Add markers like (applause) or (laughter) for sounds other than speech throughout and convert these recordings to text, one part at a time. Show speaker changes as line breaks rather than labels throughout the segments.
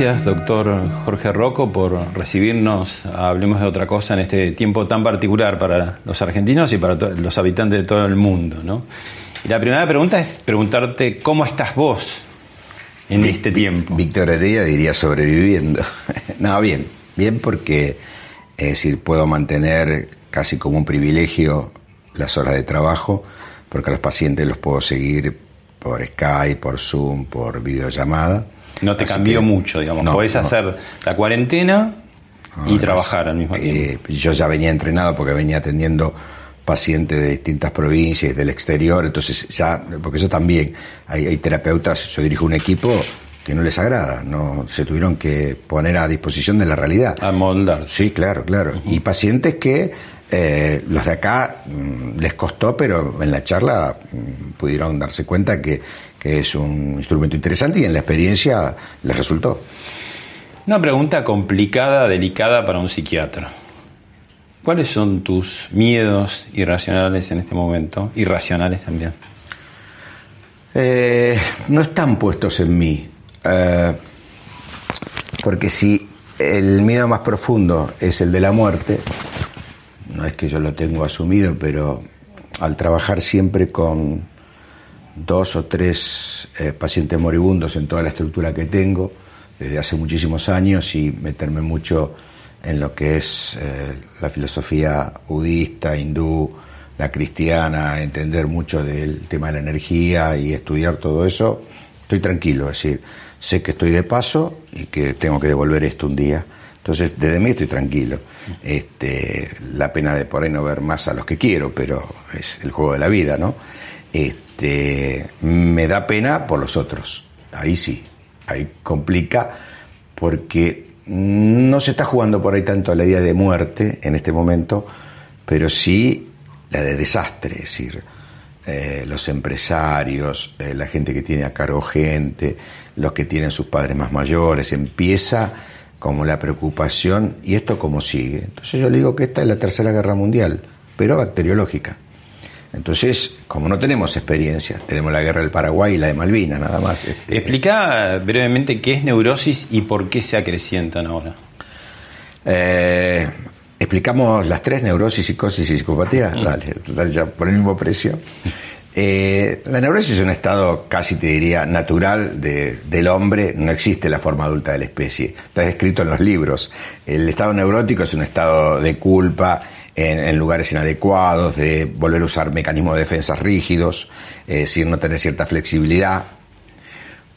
Gracias, doctor Jorge Rocco, por recibirnos Hablemos de otra cosa en este tiempo tan particular para los argentinos y para los habitantes de todo el mundo. ¿no? Y la primera pregunta es preguntarte cómo estás vos en este tiempo.
Víctor Heredia diría sobreviviendo. (laughs) no, bien, bien porque es decir, puedo mantener casi como un privilegio las horas de trabajo, porque a los pacientes los puedo seguir por Skype, por Zoom, por videollamada
no te cambió mucho, digamos. Podés hacer la cuarentena y trabajar al mismo eh,
tiempo. yo ya venía entrenado porque venía atendiendo pacientes de distintas provincias, del exterior, entonces ya, porque eso también, hay, terapeutas, yo dirijo un equipo que no les agrada, no se tuvieron que poner a disposición de la realidad.
A moldar.
Sí, claro, claro. Y pacientes que eh, los de acá mm, les costó, pero en la charla mm, pudieron darse cuenta que que es un instrumento interesante y en la experiencia les resultó.
Una pregunta complicada, delicada para un psiquiatra. ¿Cuáles son tus miedos irracionales en este momento? Irracionales también.
Eh, no están puestos en mí. Eh, porque si el miedo más profundo es el de la muerte, no es que yo lo tengo asumido, pero al trabajar siempre con dos o tres eh, pacientes moribundos en toda la estructura que tengo desde hace muchísimos años y meterme mucho en lo que es eh, la filosofía budista, hindú, la cristiana, entender mucho del tema de la energía y estudiar todo eso, estoy tranquilo, es decir, sé que estoy de paso y que tengo que devolver esto un día. Entonces, desde mí estoy tranquilo. Este, la pena de por ahí no ver más a los que quiero, pero es el juego de la vida, ¿no? Este, me da pena por los otros. Ahí sí, ahí complica porque no se está jugando por ahí tanto la idea de muerte en este momento, pero sí la de desastre, es decir, eh, los empresarios, eh, la gente que tiene a cargo gente, los que tienen sus padres más mayores, empieza como la preocupación, ¿y esto cómo sigue? Entonces yo le digo que esta es la tercera guerra mundial, pero bacteriológica. Entonces, como no tenemos experiencia, tenemos la guerra del Paraguay y la de Malvinas, nada más.
Este... Explica brevemente qué es neurosis y por qué se acrecientan ahora.
Eh, explicamos las tres, neurosis, psicosis y psicopatía. Mm. Dale, dale, ya por el mismo precio. (laughs) Eh, la neurosis es un estado casi te diría natural del hombre, no existe la forma adulta de la especie, está descrito en los libros. El estado neurótico es un estado de culpa, en, lugares inadecuados, de volver a usar mecanismos de defensa rígidos, es decir, no tener cierta flexibilidad.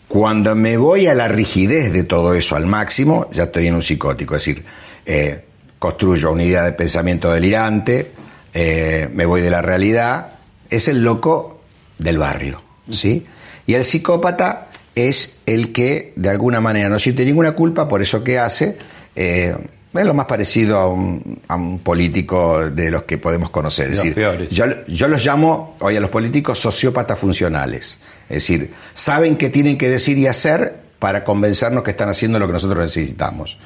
Cuando me voy a la rigidez de todo eso al máximo, ya estoy en un psicótico, es decir, eh, construyo una idea de pensamiento delirante, eh, me voy de la realidad, es el loco del barrio, ¿sí? Y el psicópata es el que de alguna manera no siente ninguna culpa por eso que hace, eh, es lo más parecido a un, político de los que podemos conocer. Es decir, yo, yo, los llamo hoy a los políticos sociópatas funcionales. Es decir, saben qué tienen que decir y hacer para convencernos que están haciendo lo que nosotros necesitamos.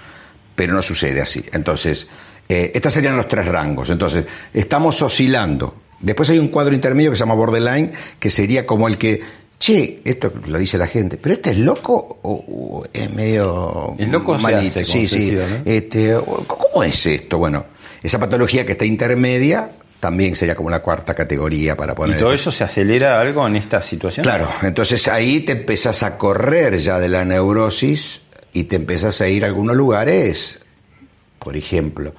Pero no sucede así. Entonces, Eh, estos serían los tres rangos. Entonces, estamos oscilando. Después hay un cuadro intermedio que se llama borderline, que sería como el que, che, esto lo dice la gente, pero este es loco o, es medio
el loco malito.
sí, sí. Este, ¿Cómo es esto? Bueno, esa patología que está intermedia también sería como la cuarta categoría para poner.
¿Y todo eso se acelera algo en esta situación?
Claro, entonces ahí te empezás a correr ya de la neurosis y te empezás a ir a algunos lugares, por ejemplo.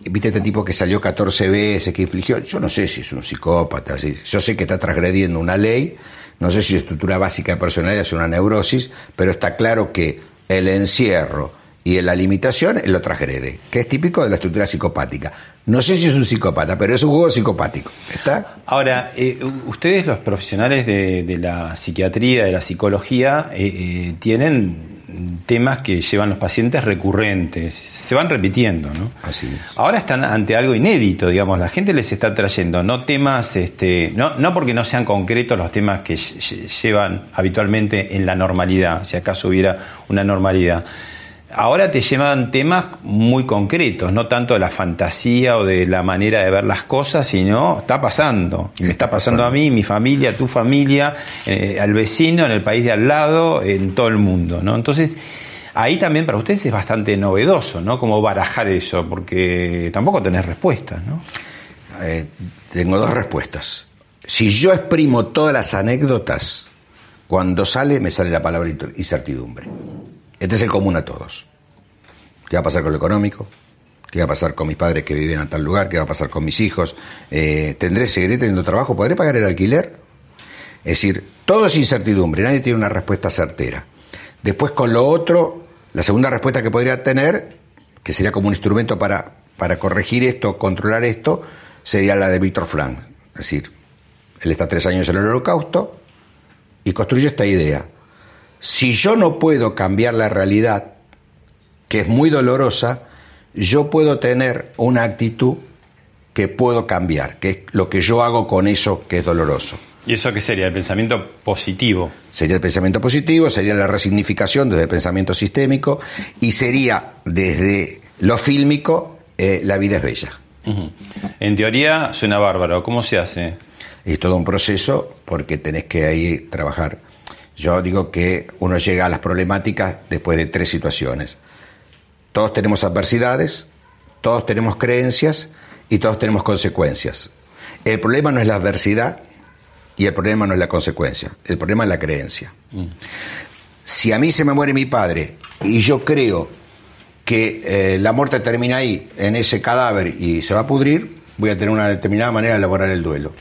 ¿Viste este tipo que salió 14 veces, que infligió? Yo no sé si es un psicópata, yo sé que está transgrediendo una ley, no sé si estructura básica de personalidad es una neurosis, pero está claro que el encierro y la limitación lo transgrede, que es típico de la estructura psicopática. No sé si es un psicópata, pero es un juego psicopático. ¿Está?
Ahora, eh, ustedes los profesionales de, la psiquiatría, de la psicología, eh, eh, tienen temas que llevan los pacientes recurrentes, se van repitiendo, ¿no?
Así es.
Ahora están ante algo inédito, digamos, la gente les está trayendo no temas, este, no, no porque no sean concretos los temas que llevan habitualmente en la normalidad, si acaso hubiera una normalidad, ahora te llevan temas muy concretos, no tanto de la fantasía o de la manera de ver las cosas, sino está pasando. Me está pasando a mí, mi familia, tu familia, eh, al vecino, en el país de al lado, en todo el mundo. ¿no? Entonces, ahí también para ustedes es bastante novedoso, ¿no? Como barajar eso, porque tampoco tenés respuestas, ¿no?
Eh, tengo dos respuestas. Si yo exprimo todas las anécdotas, cuando sale me sale la palabra incertidumbre. Este es el común a todos. ¿Qué va a pasar con lo económico? ¿Qué va a pasar con mis padres que viven en tal lugar? ¿Qué va a pasar con mis hijos? Eh, ¿Tendré, seguiré teniendo trabajo? ¿Podré pagar el alquiler? Es decir, todo es incertidumbre, nadie tiene una respuesta certera. Después con lo otro, la segunda respuesta que podría tener, que sería como un instrumento para, para corregir esto, controlar esto, sería la de Víctor Frank. Es decir, él está tres años en el holocausto y construye esta idea si yo no puedo cambiar la realidad, que es muy dolorosa, yo puedo tener una actitud que puedo cambiar, que es lo que yo hago con eso que es doloroso.
¿Y eso qué sería? ¿El pensamiento positivo?
Sería el pensamiento positivo, sería la resignificación desde el pensamiento sistémico y sería desde lo fílmico eh, la vida es bella.
En teoría suena bárbaro, ¿cómo se hace?
Es todo un proceso porque tenés que ahí trabajar yo digo que uno llega a las problemáticas después de tres situaciones. Todos tenemos adversidades, todos tenemos creencias y todos tenemos consecuencias. El problema no es la adversidad y el problema no es la consecuencia, el problema es la creencia. Mm. Si a mí se me muere mi padre y yo creo que eh, la muerte termina ahí, en ese cadáver y se va a pudrir, voy a tener una determinada manera de elaborar el duelo.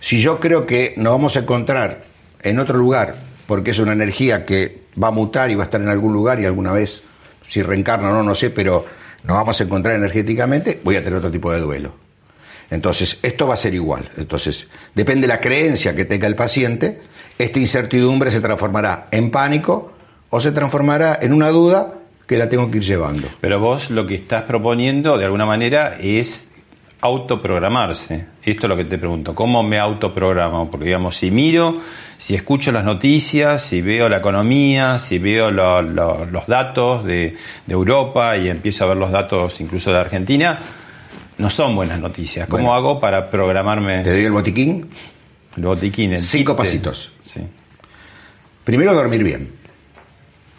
Si yo creo que nos vamos a encontrar en otro lugar porque es una energía que va a mutar y va a estar en algún lugar y alguna vez, si reencarna o no, no sé, pero nos vamos a encontrar energéticamente, voy a tener otro tipo de duelo. Entonces, esto va a ser igual. Entonces, depende de la creencia que tenga el paciente, esta incertidumbre se transformará en pánico o se transformará en una duda que la tengo que ir llevando.
Pero vos lo que estás proponiendo, de alguna manera, es autoprogramarse. Esto es lo que te pregunto. ¿Cómo me autoprogramo? Porque, digamos, si miro si escucho las noticias, si veo la economía, si veo los datos de, Europa y empiezo a ver los datos incluso de Argentina, no son buenas noticias. ¿Cómo hago para programarme?
Te doy el botiquín.
El botiquín, el
Cinco pasitos. Sí. Primero dormir bien,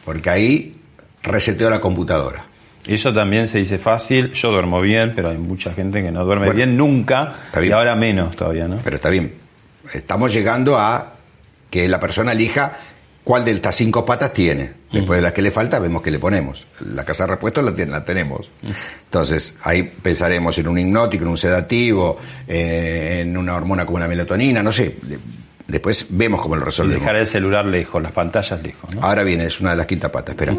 porque ahí reseteo la computadora.
Eso también se dice fácil, yo duermo bien, pero hay mucha gente que no duerme bien nunca y ahora menos todavía, ¿no?
Pero está bien. Estamos llegando a que la persona elija cuál de estas cinco patas tiene. Después de las que le falta, vemos qué le ponemos. La casa de repuestos la, la tenemos. Entonces, ahí pensaremos en un hipnótico, en un sedativo, eh, en una hormona como la melatonina, no sé. Después vemos cómo lo resolvemos.
dejar el celular lejos, las pantallas lejos.
Ahora viene, es una de las quinta patas, espera.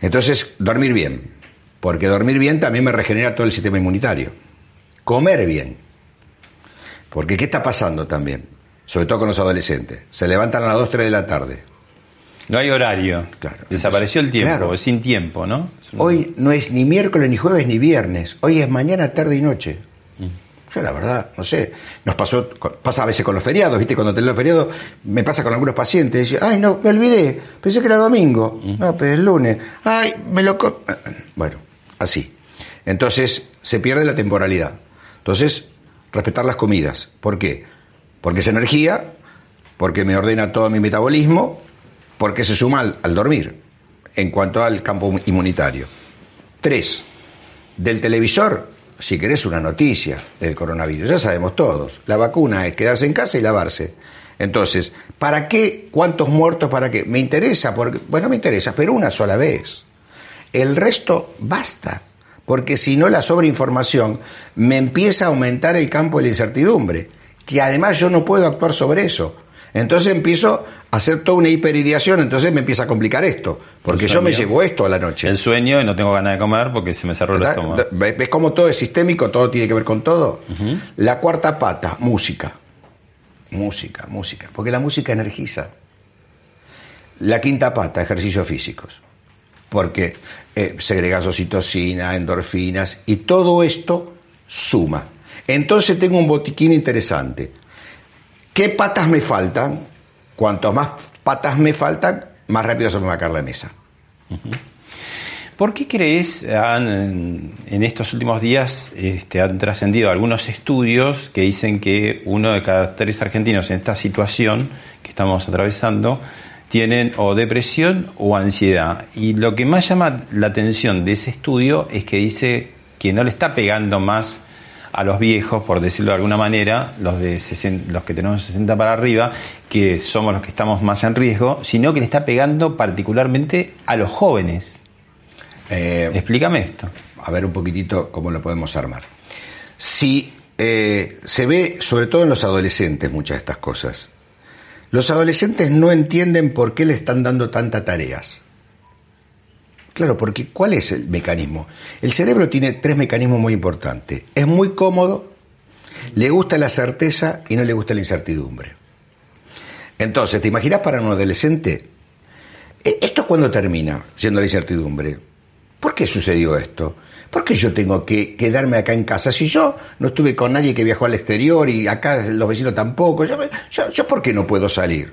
Entonces, dormir bien. Porque dormir bien también me regenera todo el sistema inmunitario. Comer bien. Porque ¿qué está pasando también? sobre todo con los adolescentes. Se levantan a las 2, 3 de la tarde.
No hay horario. Claro. Desapareció el tiempo, es sin tiempo, ¿no?
Hoy no es ni miércoles, ni jueves, ni viernes. Hoy es mañana, tarde y noche. Mm. Yo la verdad, no sé, nos pasó, pasa a veces con los feriados, ¿viste? Cuando tengo los feriados, me pasa con algunos pacientes, ay, no, me olvidé, pensé que era domingo, mm. no, pero es lunes, ay, me lo... Bueno, así. Entonces se pierde la temporalidad. Entonces, respetar las comidas. ¿Por qué? Porque es energía, porque me ordena todo mi metabolismo, porque se suma al, al dormir en cuanto al campo inmunitario. Tres, del televisor, si querés una noticia del coronavirus, ya sabemos todos, la vacuna es quedarse en casa y lavarse. Entonces, ¿para qué? ¿Cuántos muertos? ¿Para qué? Me interesa, porque, bueno, me interesa, pero una sola vez. El resto basta, porque si no la sobreinformación me empieza a aumentar el campo de la incertidumbre, que además yo no puedo actuar sobre eso. Entonces empiezo a hacer toda una hiperideación, entonces me empieza a complicar esto, porque yo me llevo esto a la noche.
El sueño y no tengo ganas de comer porque se me cerró el estómago.
¿Ves cómo todo es sistémico, todo tiene que ver con todo? La cuarta pata, música. Música, música, porque la música energiza. La quinta pata, ejercicios físicos, porque eh, segregas oxitocina, endorfinas, y todo esto suma. Entonces tengo un botiquín interesante. ¿Qué patas me faltan? Cuanto más patas me faltan, más rápido se me va a caer la mesa.
¿Por qué crees, en estos últimos días este, han trascendido algunos estudios que dicen que uno de cada tres argentinos en esta situación que estamos atravesando tienen o depresión o ansiedad? Y lo que más llama la atención de ese estudio es que dice que no le está pegando más a los viejos, por decirlo de alguna manera, los, de los que tenemos 60 para arriba, que somos los que estamos más en riesgo, sino que le está pegando particularmente a los jóvenes. Eh, Explícame esto.
A ver un poquitito cómo lo podemos armar. Si eh, se ve, sobre todo en los adolescentes, muchas de estas cosas. Los adolescentes no entienden por qué le están dando tantas tareas. Claro, porque ¿cuál es el mecanismo? El cerebro tiene tres mecanismos muy importantes. Es muy cómodo, le gusta la certeza y no le gusta la incertidumbre. Entonces, ¿te imaginas para un adolescente? E, ¿Esto cuándo termina siendo la incertidumbre? ¿Por qué sucedió esto? ¿Por qué yo tengo que quedarme acá en casa? Si yo no estuve con nadie que viajó al exterior y acá los vecinos tampoco, yo, yo, ¿por qué no puedo salir?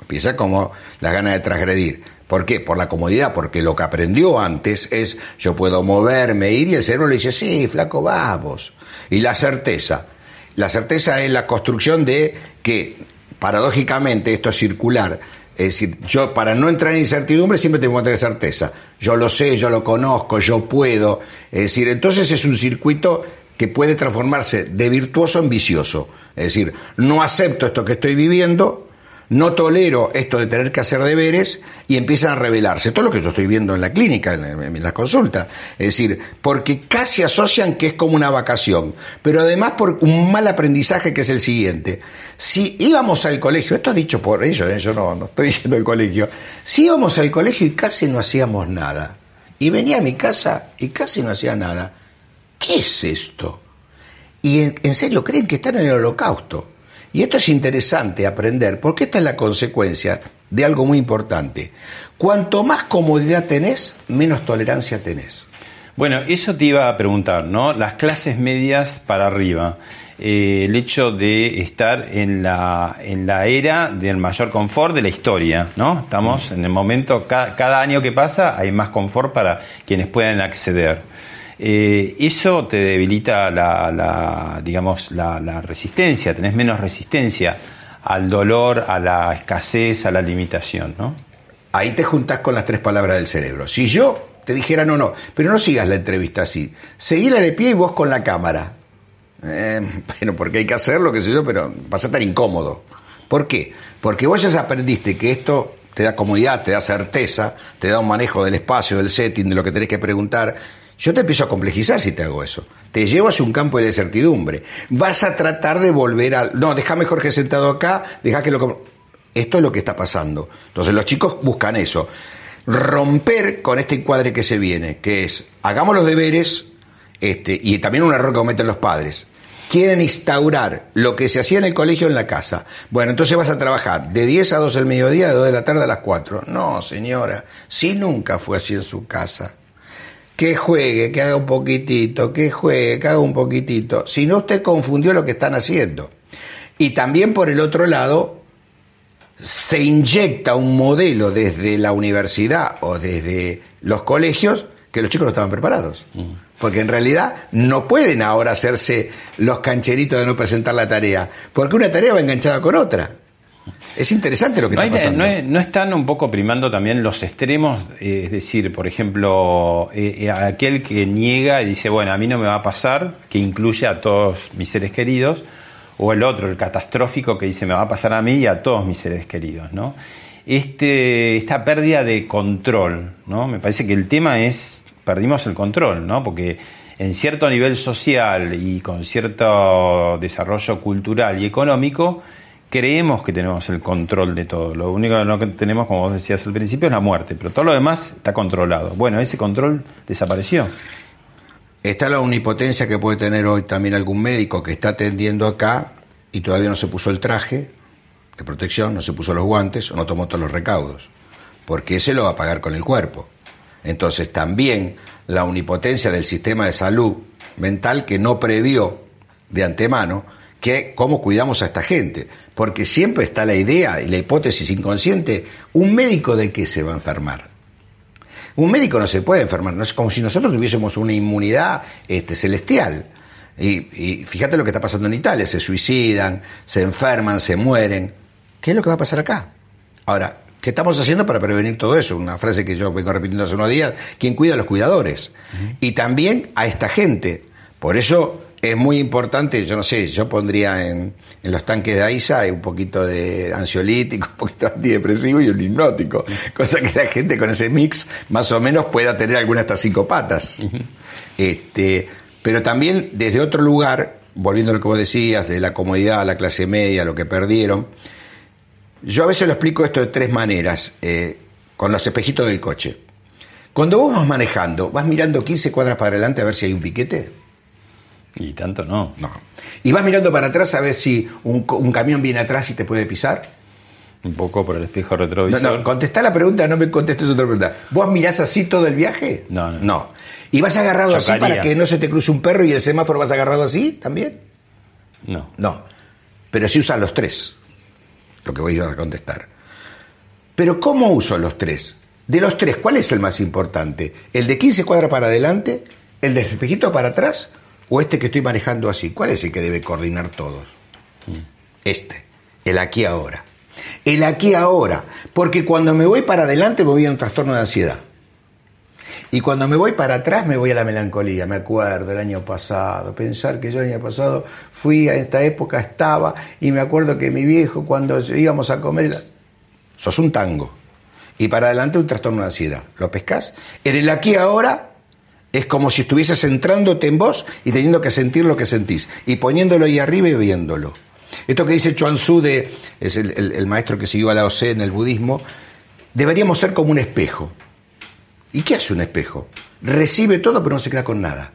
Empieza como la gana de transgredir. ¿Por qué? Por la comodidad, porque lo que aprendió antes es yo puedo moverme, ir y el cerebro le dice, sí, flaco, vamos. Y la certeza. La certeza es la construcción de que, paradójicamente, esto es circular. Es decir, yo para no entrar en incertidumbre siempre tengo que tener certeza. Yo lo sé, yo lo conozco, yo puedo. Es decir, entonces es un circuito que puede transformarse de virtuoso en vicioso. Es decir, no acepto esto que estoy viviendo, no tolero esto de tener que hacer deberes y empiezan a revelarse. Todo lo que yo estoy viendo en la clínica, en, la consulta. Es decir, porque casi asocian que es como una vacación, pero además por un mal aprendizaje que es el siguiente. Si íbamos al colegio, esto es dicho por ellos, ¿eh? yo no, estoy (laughs) yendo al colegio, si íbamos al colegio y casi no hacíamos nada, y venía a mi casa y casi no hacía nada, ¿qué es esto? Y en serio creen que están en el holocausto. Y esto es interesante aprender, porque esta es la consecuencia de algo muy importante. Cuanto más comodidad tenés, menos tolerancia tenés.
Bueno, eso te iba a preguntar, ¿no? Las clases medias para arriba. Eh, el hecho de estar en la, en la era del mayor confort de la historia, ¿no? Estamos en el momento, cada año que pasa hay más confort para quienes puedan acceder. Eh, eso te debilita la, digamos, la, resistencia, tenés menos resistencia al dolor, a la escasez, a la limitación, ¿no?
Ahí te juntás con las tres palabras del cerebro. Si yo te dijera, no, no, pero no sigas la entrevista así, seguíla de pie y vos con la cámara. Eh, (laughs) bueno, porque hay que hacerlo, qué sé yo, pero vas a incómodo. ¿Por qué? Porque vos ya aprendiste que esto te da comodidad, te da certeza, te da un manejo del espacio, del setting, de lo que tenés que preguntar yo te empiezo a complejizar si te hago eso. Te llevo hacia un campo de incertidumbre. Vas a tratar de volver al... No, déjame Jorge sentado acá, deja que lo... Esto es lo que está pasando. Entonces los chicos buscan eso. Romper con este encuadre que se viene, que es, hagamos los deberes, este, y también un error que cometen los padres. Quieren instaurar lo que se hacía en el colegio en la casa. Bueno, entonces vas a trabajar de 10 a 2 del mediodía, de 2 de la tarde a las 4. No, señora, si nunca fue así en su casa que juegue, que haga un poquitito, que juegue, que haga un poquitito. Si no, usted confundió lo que están haciendo. Y también por el otro lado, se inyecta un modelo desde la universidad o desde los colegios que los chicos no estaban preparados. Mm. Porque en realidad no pueden ahora hacerse los cancheritos de no presentar la tarea, porque una tarea va enganchada con otra. Es interesante lo que
no
está pasando.
No, están un poco primando también los extremos? Eh, es decir, por ejemplo, eh, eh, aquel que niega y dice, bueno, a mí no me va a pasar, que incluye a todos mis seres queridos, o el otro, el catastrófico, que dice, me va a pasar a mí y a todos mis seres queridos, ¿no? Este, esta pérdida de control, ¿no? Me parece que el tema es, perdimos el control, ¿no? Porque en cierto nivel social y con cierto desarrollo cultural y económico, creemos que tenemos el control de todo. Lo único que tenemos, como vos decías al principio, es la muerte, pero todo lo demás está controlado. Bueno, ese control desapareció.
Está la omnipotencia que puede tener hoy también algún médico que está atendiendo acá y todavía no se puso el traje de protección, no se puso los guantes o no tomó todos los recaudos, porque ese lo va a pagar con el cuerpo. Entonces también la omnipotencia del sistema de salud mental que no previó de antemano que cómo cuidamos a esta gente, porque siempre está la idea y la hipótesis inconsciente, un médico de qué se va a enfermar. Un médico no se puede enfermar, no es como si nosotros tuviésemos una inmunidad este, celestial. Y, y, fíjate lo que está pasando en Italia, se suicidan, se enferman, se mueren. ¿Qué es lo que va a pasar acá? Ahora, ¿qué estamos haciendo para prevenir todo eso? Una frase que yo vengo repitiendo hace unos días, ¿quién cuida a los cuidadores? Y también a esta gente. Por eso es muy importante, yo no sé, yo pondría en, los tanques de AISA un poquito de ansiolítico, (laughs) un poquito de antidepresivo y un hipnótico, cosa que la gente con ese mix más o menos pueda tener algunas hasta psicópatas. este, pero también desde otro lugar, volviendo a lo que vos decías, de la comodidad a la clase media, lo que perdieron, yo a veces lo explico esto de tres maneras, eh, con los espejitos del coche. Cuando vos vas manejando, vas mirando 15 cuadras para adelante a ver si hay un piquete.
Y tanto no.
No. ¿Y vas mirando para atrás a ver si un, camión viene atrás y te puede pisar?
Un poco por el espejo retrovisor.
No, no, contestá la pregunta, no me contestes otra pregunta. ¿Vos mirás así todo el viaje?
No, no.
No. ¿Y vas agarrado así para que no se te cruce un perro y el semáforo vas agarrado así también?
No.
No. Pero sí usan los tres. Lo que voy a contestar. Pero ¿cómo uso los tres? De los tres, ¿cuál es el más importante? ¿El de 15 cuadras para adelante? ¿El de espejito para atrás? O este que estoy manejando así? ¿Cuál es el que debe coordinar todos? Este, el aquí ahora. El aquí ahora, porque cuando me voy para adelante me voy a un trastorno de ansiedad. Y cuando me voy para atrás me voy a la melancolía. Me acuerdo el año pasado, pensar que yo el año pasado fui a esta época, estaba, y me acuerdo que mi viejo cuando íbamos a comer, sos un tango. Y para adelante un trastorno de ansiedad. ¿Lo pescas? En el aquí ahora es como si estuvieses centrándote en vos y teniendo que sentir lo que sentís, y poniéndolo ahí arriba y viéndolo. Esto que dice Chuan Tzu, de, es el, maestro que siguió a Lao Tse en el budismo, deberíamos ser como un espejo. ¿Y qué hace un espejo? Recibe todo pero no se queda con nada.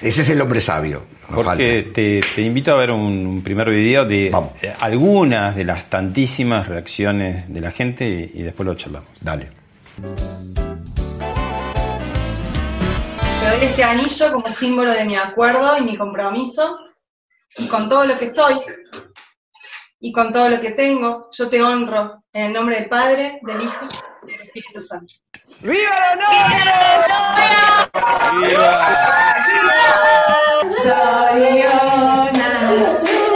Ese es el hombre sabio.
Porque te, invito a ver un, primer video de eh, algunas de las tantísimas reacciones de la gente y, y después lo charlamos.
Dale.
Doy este anillo como símbolo de mi acuerdo y mi compromiso, y con todo lo que soy, y con todo lo que tengo, yo te honro en el nombre del Padre, del Hijo y del Espíritu Santo.
¡Viva la novia! ¡Viva!
deseamos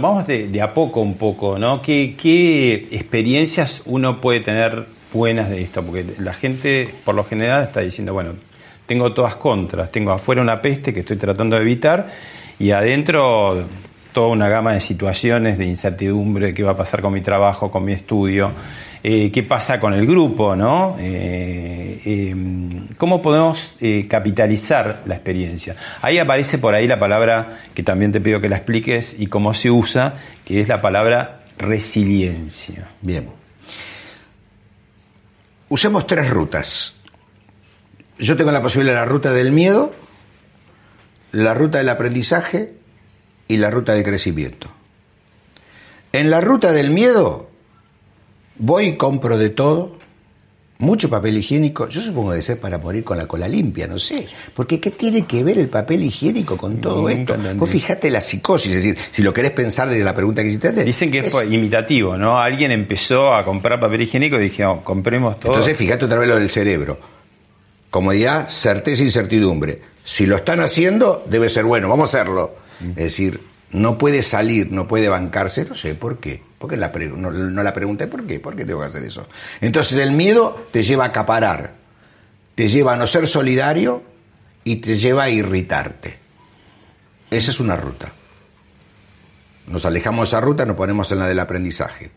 Vamos de, a poco un poco, ¿no? ¿Qué, ¿Qué experiencias uno puede tener buenas de esto? Porque la gente, por lo general, está diciendo, bueno, tengo todas contras, tengo afuera una peste que estoy tratando de evitar y adentro toda una gama de situaciones de incertidumbre, qué va a pasar con mi trabajo, con mi estudio, eh, qué pasa con el grupo, ¿no? Eh, eh, ¿Cómo podemos capitalizar la experiencia? Ahí aparece por ahí la palabra que también te pido que la expliques y cómo se usa, que es la palabra resiliencia.
Bien. Usemos tres rutas. Yo tengo la posibilidad de la ruta del miedo, la ruta del aprendizaje y la ruta del crecimiento. En la ruta del miedo voy y compro de todo, mucho papel higiénico, yo supongo que ser para morir con la cola limpia, no sé, porque ¿qué tiene que ver el papel higiénico con todo esto? Vos fijate la psicosis, es decir, si lo querés pensar desde la pregunta que hiciste
Dicen que es, imitativo, ¿no? Alguien empezó a comprar papel higiénico y dije, oh, compremos todo.
Entonces fíjate otra vez lo del cerebro. Comodidad, certeza e incertidumbre. Si lo están haciendo, debe ser bueno, vamos a hacerlo. Es decir, no puede salir, no puede bancarse, no sé por qué. Porque la no, la pregunté por qué, por qué tengo que hacer eso. Entonces el miedo te lleva a acaparar, te lleva a no ser solidario y te lleva a irritarte. Esa es una ruta. Nos alejamos de esa ruta, nos ponemos en la del aprendizaje.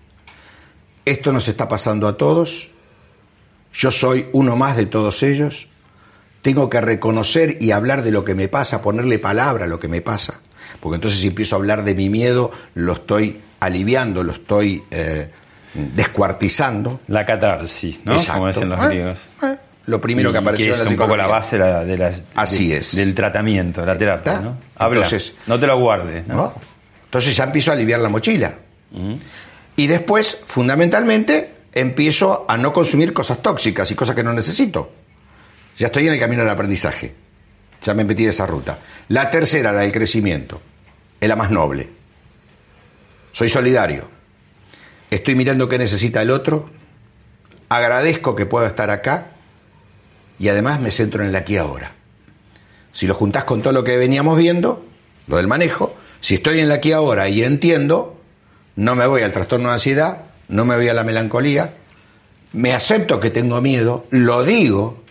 Esto nos está pasando a todos. Yo soy uno más de todos ellos. Tengo que reconocer y hablar de lo que me pasa, ponerle palabra a lo que me pasa porque entonces si empiezo a hablar de mi miedo, lo estoy aliviando, lo estoy eh, descuartizando.
La catarsis, ¿no? Como dicen los ah, griegos.
Ah, lo primero que apareció
que es un poco la base de la,
Así es.
del tratamiento, de la terapia, ¿no? Habla, entonces, no te lo guardes. ¿no?
Entonces ya empiezo a aliviar la mochila. Y después, fundamentalmente, empiezo a no consumir cosas tóxicas y cosas que no necesito. Ya estoy en el camino del aprendizaje. Ya me metí de esa ruta. La tercera, la del crecimiento, es la más noble. Soy solidario. Estoy mirando qué necesita el otro. Agradezco que pueda estar acá. Y además me centro en el aquí ahora. Si lo juntás con todo lo que veníamos viendo, lo del manejo, si estoy en el aquí ahora y entiendo, no me voy al trastorno de ansiedad, no me voy a la melancolía, me acepto que tengo miedo, lo digo,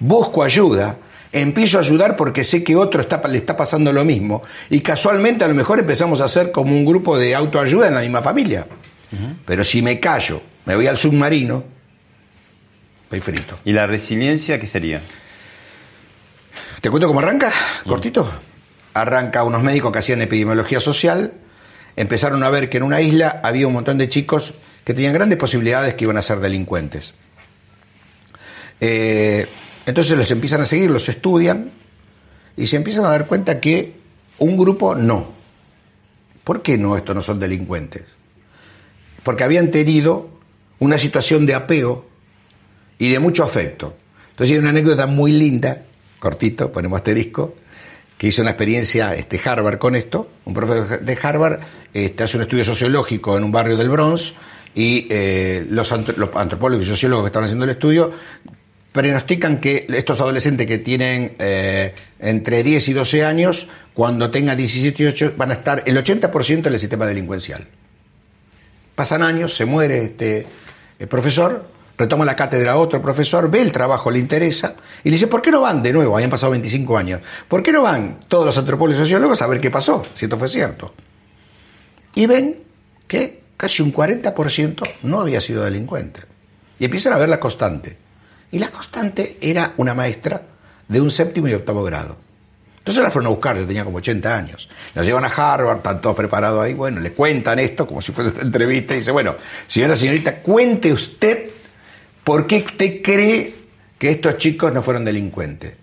busco ayuda, empiezo a ayudar porque sé que otro está, le está pasando lo mismo. Y casualmente a lo mejor empezamos a hacer como un grupo de autoayuda en la misma familia. Pero si me callo, me voy al submarino, estoy frito.
¿Y la resiliencia qué sería?
¿Te cuento cómo arranca? Mm. Cortito. Arranca unos médicos que hacían epidemiología social, empezaron a ver que en una isla había un montón de chicos que tenían grandes posibilidades que iban a ser delincuentes. Eh, entonces los empiezan a seguir, los estudian y se empiezan a dar cuenta que un grupo no. ¿Por qué no estos no son delincuentes? Porque habían tenido una situación de apego y de mucho afecto. Entonces hay una anécdota muy linda, cortito, ponemos asterisco, que hizo una experiencia este, Harvard con esto. Un profesor de Harvard este, hace un estudio sociológico en un barrio del Bronx y eh, los, antropólogos y sociólogos que estaban haciendo el estudio pronostican que estos adolescentes que tienen eh, entre 10 y 12 años, cuando tengan 17 y 18, van a estar el 80% en el sistema delincuencial. Pasan años, se muere este el profesor, retoma la cátedra otro profesor, ve el trabajo, le interesa, y le dice, ¿por qué no van de nuevo? Habían pasado 25 años. ¿Por qué no van todos los antropólogos y sociólogos a ver qué pasó, si esto fue cierto? Y ven que casi un 40% no había sido delincuente. Y empiezan a ver la constante. Y la constante era una maestra de un séptimo y octavo grado. Entonces la fueron a buscar, yo tenía como 80 años. La llevan a Harvard, están todos preparados ahí. Bueno, le cuentan esto como si fuese esta entrevista y dice, bueno, señora, señorita, cuente usted por qué usted cree que estos chicos no fueron delincuentes.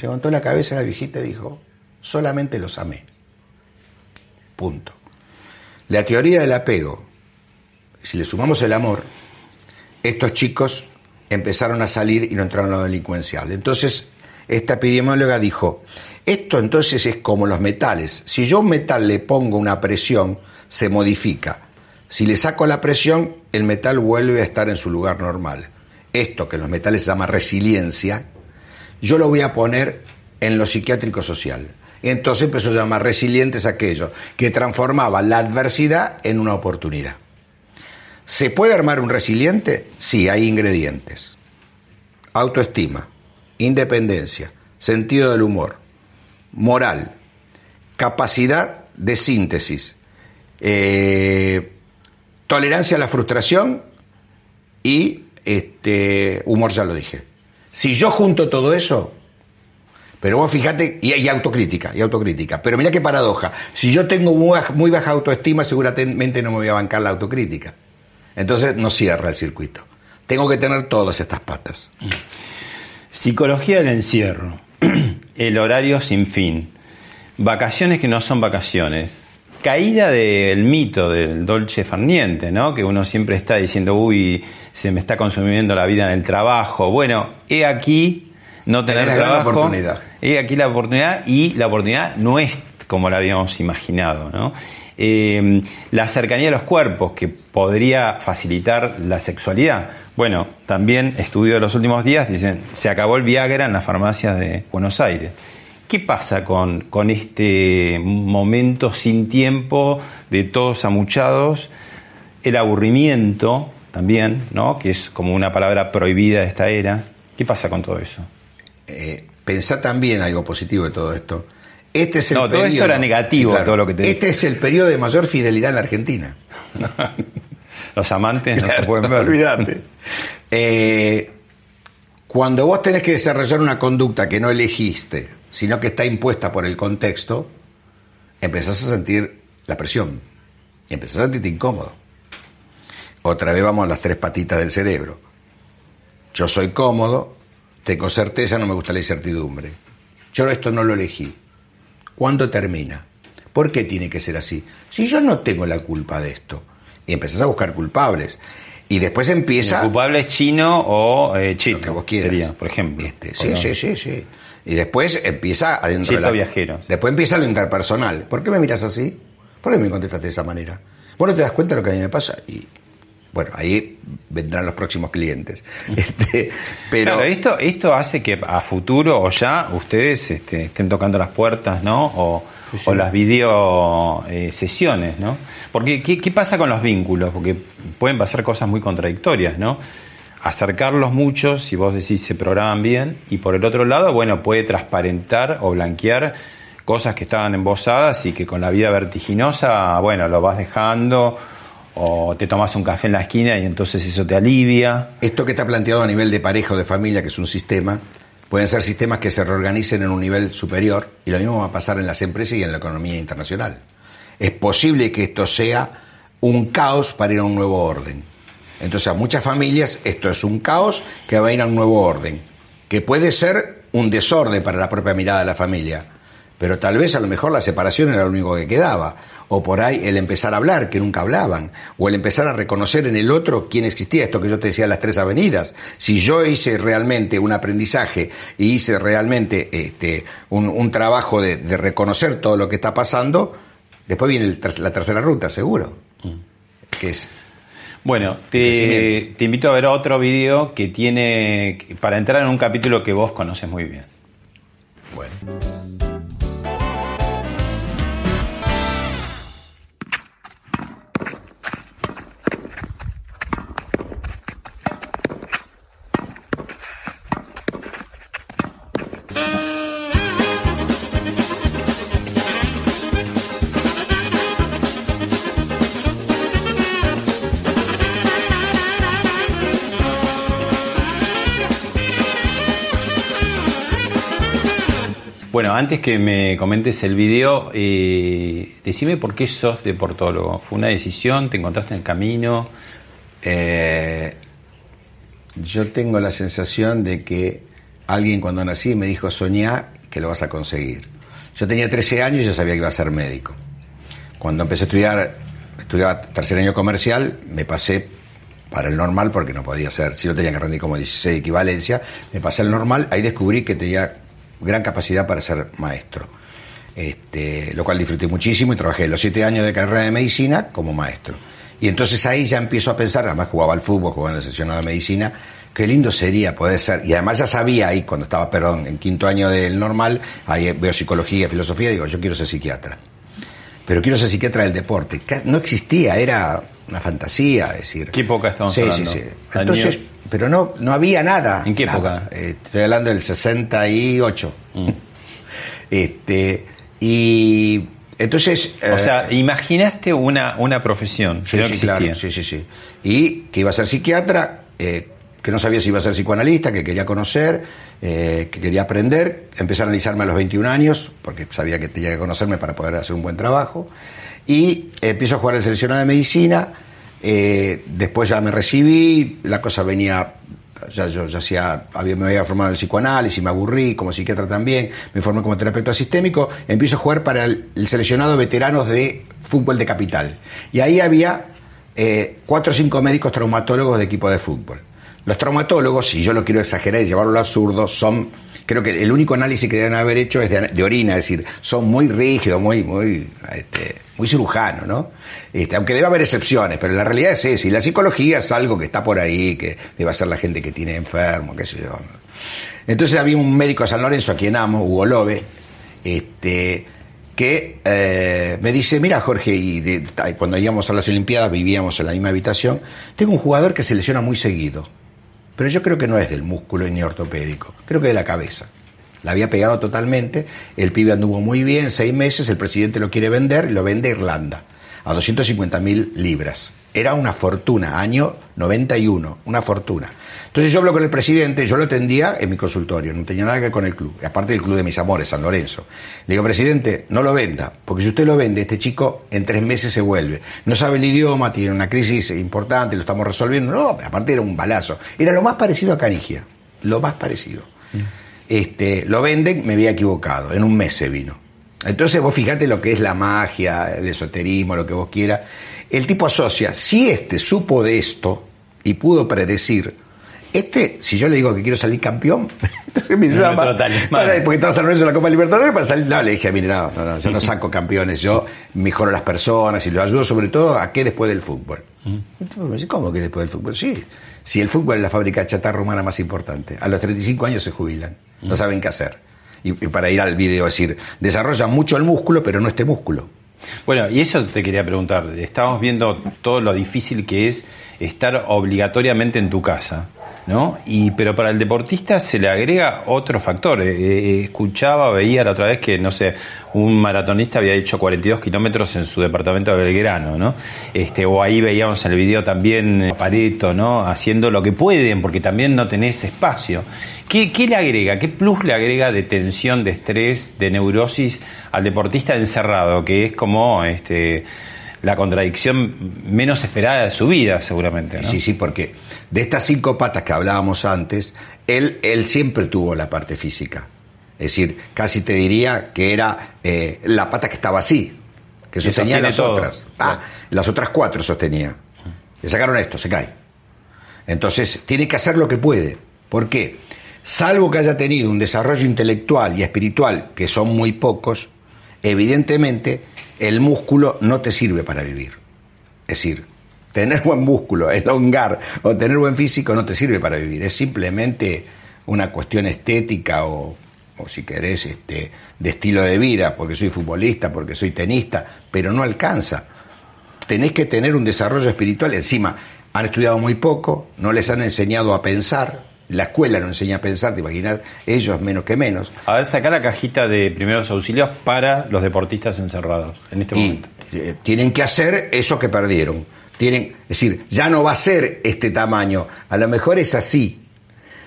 Levantó la cabeza la viejita y dijo, solamente los amé. Punto. La teoría del apego, si le sumamos el amor, estos chicos empezaron a salir y no entraron a lo delincuencial. Entonces, esta epidemióloga dijo, esto entonces es como los metales. Si yo a un metal le pongo una presión, se modifica. Si le saco la presión, el metal vuelve a estar en su lugar normal. Esto que en los metales se llama resiliencia, yo lo voy a poner en lo psiquiátrico social. Entonces empezó a llamar resilientes aquello que transformaba la adversidad en una oportunidad. ¿Se puede armar un resiliente? Sí, hay ingredientes. Autoestima, independencia, sentido del humor, moral, capacidad de síntesis. Eh, tolerancia a la frustración y este, humor, ya lo dije. Si yo junto todo eso, pero vos fíjate, y autocrítica, y autocrítica. Pero mira qué paradoja. Si yo tengo muy baja autoestima, seguramente no me voy a bancar la autocrítica. Entonces no cierra el circuito. Tengo que tener todas estas patas.
Psicología del encierro, (clears throat) el horario sin fin, vacaciones que no son vacaciones, caída del mito del dolce farniente, ¿no? Que uno siempre está diciendo, uy, se me está consumiendo la vida en el trabajo. Bueno, he aquí no tener
Tenés
trabajo.
oportunidad.
He aquí la oportunidad y la oportunidad no es como la habíamos imaginado, ¿no? Eh, la cercanía de los cuerpos que podría facilitar la sexualidad. Bueno, también estudio de los últimos días dicen, se acabó el Viagra en las farmacias de Buenos Aires. ¿Qué pasa con, con este momento sin tiempo de todos amuchados? El aburrimiento también, ¿no? que es como una palabra prohibida de esta era. ¿Qué pasa con todo eso?
Eh, pensá también algo positivo de todo esto. Este es el
No, todo esto era negativo, todo lo que te
Este es el periodo de mayor fidelidad en la Argentina. (laughs)
Los amantes no se pueden ver.
Olvídate. Eh, cuando vos tenés que desarrollar una conducta que no elegiste, sino que está impuesta por el contexto, empezás a sentir la presión. Y empezás a sentirte incómodo. Otra vez vamos a las tres patitas del cerebro. Yo soy cómodo, tengo certeza, no me gusta la incertidumbre. Yo esto no lo elegí. ¿Cuándo termina? ¿Por qué tiene que ser así? Si yo no tengo la culpa de esto. Y empezás a buscar culpables. Y después empieza...
El culpable es chino o eh, chito,
lo que vos quieras.
sería, por ejemplo.
Este,
¿O
sí, sí, sí, sí. Y después empieza adentro de la...
viajero.
Después empieza lo interpersonal. ¿Por qué me miras así? ¿Por qué me contestaste de esa manera? Vos no te das cuenta de lo que a mí me pasa. Y bueno, ahí vendrán los próximos clientes. Este, pero
Claro, esto, esto hace que a futuro o ya ustedes este, estén tocando las puertas, ¿no? O, o las video eh, sesiones, ¿no? Porque ¿qué, qué pasa con los vínculos? Porque pueden pasar cosas muy contradictorias, ¿no? Acercarlos mucho, si vos decís se programan bien, y por el otro lado, bueno, puede transparentar o blanquear cosas que estaban embosadas y que con la vida vertiginosa, bueno, lo vas dejando o te tomas un café en la esquina y entonces eso te alivia.
esto que está planteado a nivel de pareja o de familia, que es un sistema, pueden ser sistemas que se reorganicen en un nivel superior y lo mismo va a pasar en las empresas y en la economía internacional. Es posible que esto sea un caos para ir a un nuevo orden. Entonces a muchas familias esto es un caos que va a ir a un nuevo orden, que puede ser un desorden para la propia mirada de la familia, pero tal vez a lo mejor la separación era lo único que quedaba, o por ahí el empezar a hablar, que nunca hablaban, o el empezar a reconocer en el otro quién existía, esto que yo te decía, las tres avenidas. Si yo hice realmente un aprendizaje y hice realmente este, un, un trabajo de, de reconocer todo lo que está pasando, después viene el la tercera ruta, seguro, que es
Bueno, te, te invito a ver otro video que tiene, para entrar en un capítulo que vos conoces muy bien.
bueno.
Antes que me comentes el video, eh, decime por qué sos deportólogo. ¿Fue una decisión? ¿Te encontraste en el camino?
Eh, yo tengo la sensación de que alguien cuando nací me dijo soñá que lo vas a conseguir. Yo tenía 13 años y ya sabía que iba a ser médico. Cuando empecé a estudiar, estudiaba tercer año comercial, me pasé para el normal porque no podía ser, si yo tenía que rendir como 16 de equivalencia, me pasé al normal, ahí descubrí que tenía gran capacidad para ser maestro. Este, lo cual disfruté muchísimo y trabajé los siete años de carrera de medicina como maestro. Y entonces ahí ya empiezo a pensar, además jugaba al fútbol, jugaba en la sección de medicina, qué lindo sería poder ser, y además ya sabía ahí, cuando estaba, perdón, en quinto año del normal, ahí veo psicología, filosofía, digo, yo quiero ser psiquiatra. Pero quiero ser psiquiatra del deporte. No existía, era una fantasía, es decir.
¿Qué época estamos
sí,
hablando?
Sí, sí,
Años-
Entonces, pero no, no había nada.
¿En qué época?
Eh, estoy hablando del 68.
Mm. (laughs)
Este, y Entonces.
O
eh,
sea, imaginaste una, una profesión que
Sí,
no
sí, claro, sí, sí, sí. Y que iba a ser psiquiatra, eh, que no sabía si iba a ser psicoanalista, que quería conocer, que quería aprender. Empecé a analizarme a los 21 años, porque sabía que tenía que conocerme para poder hacer un buen trabajo. Y empiezo a jugar en seleccionado de medicina. Eh, después ya me recibí, la cosa venía. Ya, yo ya hacía, había, me había formado en el psicoanálisis, me aburrí, como psiquiatra también, me formé como terapeuta sistémico, empiezo a jugar para el, el seleccionado veteranos de fútbol de capital. Y ahí había eh, cuatro o cinco médicos traumatólogos de equipo de fútbol. Los traumatólogos, si yo lo quiero exagerar y llevarlo al absurdo, son, creo que el único análisis que deben haber hecho es de, orina, es decir, son muy rígidos, muy, muy, este, muy cirujanos, ¿no? Este, aunque debe haber excepciones, pero la realidad es esa. Y la psicología es algo que está por ahí, que debe ser la gente que tiene enfermo, qué sé yo. Entonces había un médico de San Lorenzo, a quien amo, Hugo Lobe, este, que eh, me dice, mira Jorge, y cuando íbamos a las Olimpiadas vivíamos en la misma habitación, tengo un jugador que se lesiona muy seguido, pero yo creo que no es del músculo ni ortopédico, creo que de la cabeza. La había pegado totalmente, el pibe anduvo muy bien, seis meses, el presidente lo quiere vender lo vende a Irlanda, a 250 mil libras. Era una fortuna, año 91, una fortuna. Entonces yo hablo con el presidente, yo lo atendía en mi consultorio, no tenía nada que ver con el club, y aparte del club de mis amores, San Lorenzo. Le digo, presidente, no lo venda, porque si usted lo vende, este chico en tres meses se vuelve. No sabe el idioma, tiene una crisis importante, lo estamos resolviendo. No, aparte era un balazo. Era lo más parecido a Canigia, lo más parecido. Este, lo venden, me había equivocado, en un mes se vino. Entonces vos fijate lo que es la magia, el esoterismo, lo que vos quieras. El tipo asocia, si este supo de esto y pudo predecir, este, si yo le digo que quiero salir campeón, (laughs) entonces me
No,
llama, para- porque estaba San Lorenzo en la Copa Libertadores para salir. No, le dije, mire, no, no, no, yo no saco campeones, yo mejoro a las personas y lo ayudo sobre todo a qué después del fútbol. Dice, ¿cómo que después del fútbol? Sí, si el fútbol es la fábrica de chatarra humana más importante. A los 35 años se jubilan, no saben qué hacer. Y, para ir al video, decir, desarrollan mucho el músculo, pero no este músculo.
Bueno, y eso te quería preguntar. Estamos viendo todo lo difícil que es estar obligatoriamente en tu casa, ¿no? Y pero para el deportista se le agrega otro factor. Eh, eh, escuchaba, veía la otra vez que, no sé, un maratonista había hecho 42 kilómetros en su departamento de Belgrano, ¿no? Este, o ahí veíamos en el video también eh, Pareto, ¿no? Haciendo lo que pueden, porque también no tenés espacio. ¿Qué, qué le agrega, qué plus le agrega de tensión, de estrés, de neurosis al deportista encerrado, que es como este, la contradicción menos esperada de su vida, seguramente? ¿no?
Sí, sí, porque de estas cinco patas que hablábamos antes, él, él siempre tuvo la parte física. Es decir, casi te diría que era eh, la pata que estaba así, que sostenía las
todo.
otras. Ah, las otras cuatro sostenía. Le sacaron esto, se cae. Entonces, tiene que hacer lo que puede. ¿Por qué? Salvo que haya tenido un desarrollo intelectual y espiritual, que son muy pocos, evidentemente el músculo no te sirve para vivir. Es decir, tener buen músculo, elongar o tener buen físico no te sirve para vivir. Es simplemente una cuestión estética o, o si querés, este, de estilo de vida, porque soy futbolista, porque soy tenista, pero no alcanza. Tenés que tener un desarrollo espiritual. Encima, han estudiado muy poco, no les han enseñado a pensar. La escuela no enseña a pensar, te imaginas, ellos menos que menos.
A ver, sacar la cajita de primeros auxilios para los deportistas encerrados en este
y
momento.
eh, tienen que hacer eso que perdieron. Tienen, es decir, ya no va a ser este tamaño, a lo mejor es así.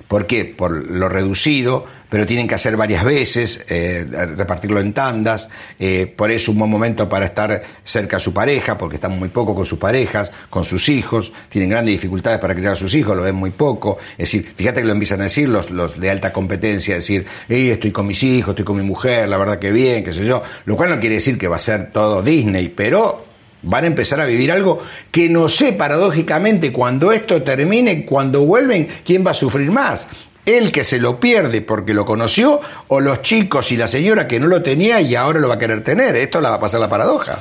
¿Por qué? Por lo reducido, pero tienen que hacer varias veces, eh, repartirlo en tandas, eh, por eso un buen momento para estar cerca a su pareja, porque están muy poco con sus parejas, con sus hijos, tienen grandes dificultades para criar a sus hijos, lo ven muy poco. Es decir, fíjate que lo empiezan a decir los, los de alta competencia, decir, "Ey, estoy con mis hijos, estoy con mi mujer, la verdad que bien, qué sé yo, lo cual no quiere decir que va a ser todo Disney, pero van a empezar a vivir algo que no sé paradójicamente cuando esto termine, cuando vuelven, quién va a sufrir más. El que se lo pierde porque lo conoció o los chicos y la señora que no lo tenía y ahora lo va a querer tener. Esto la va a pasar la paradoja.